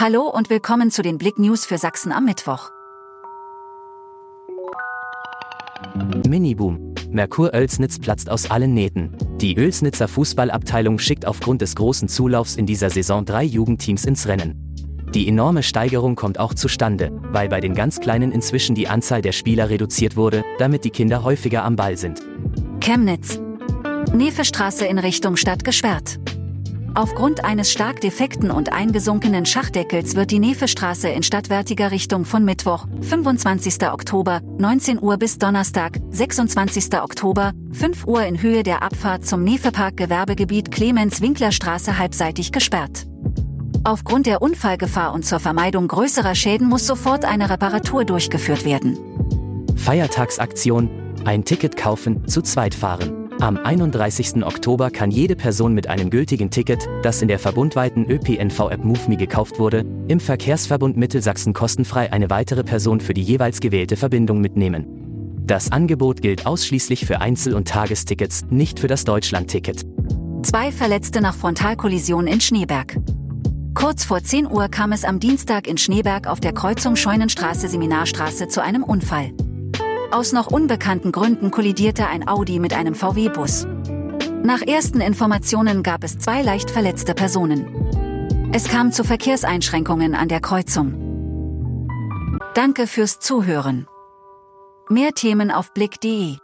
Hallo und willkommen zu den Blick News für Sachsen am Mittwoch. Miniboom. Merkur Oelsnitz platzt aus allen Nähten. Die Oelsnitzer Fußballabteilung schickt aufgrund des großen Zulaufs in dieser Saison drei Jugendteams ins Rennen. Die enorme Steigerung kommt auch zustande, weil bei den ganz Kleinen inzwischen die Anzahl der Spieler reduziert wurde, damit die Kinder häufiger am Ball sind. Chemnitz. Nefestraße in Richtung Stadt gesperrt. Aufgrund eines stark defekten und eingesunkenen Schachdeckels wird die Nefestraße in stadtwärtiger Richtung von Mittwoch, 25. Oktober, 19 Uhr bis Donnerstag, 26. Oktober, 5 Uhr in Höhe der Abfahrt zum Nefepark Gewerbegebiet Clemens-Winkler-Straße halbseitig gesperrt. Aufgrund der Unfallgefahr und zur Vermeidung größerer Schäden muss sofort eine Reparatur durchgeführt werden. Feiertagsaktion, ein Ticket kaufen, zu zweit fahren. Am 31. Oktober kann jede Person mit einem gültigen Ticket, das in der verbundweiten ÖPNV-App MoveMe gekauft wurde, im Verkehrsverbund Mittelsachsen kostenfrei eine weitere Person für die jeweils gewählte Verbindung mitnehmen. Das Angebot gilt ausschließlich für Einzel- und Tagestickets, nicht für das Deutschland-Ticket. Zwei Verletzte nach Frontalkollision in Schneeberg. Kurz vor 10 Uhr kam es am Dienstag in Schneeberg auf der Kreuzung Scheunenstraße-Seminarstraße zu einem Unfall. Aus noch unbekannten Gründen kollidierte ein Audi mit einem VW-Bus. Nach ersten Informationen gab es zwei leicht verletzte Personen. Es kam zu Verkehrseinschränkungen an der Kreuzung. Danke fürs Zuhören. Mehr Themen auf blick.de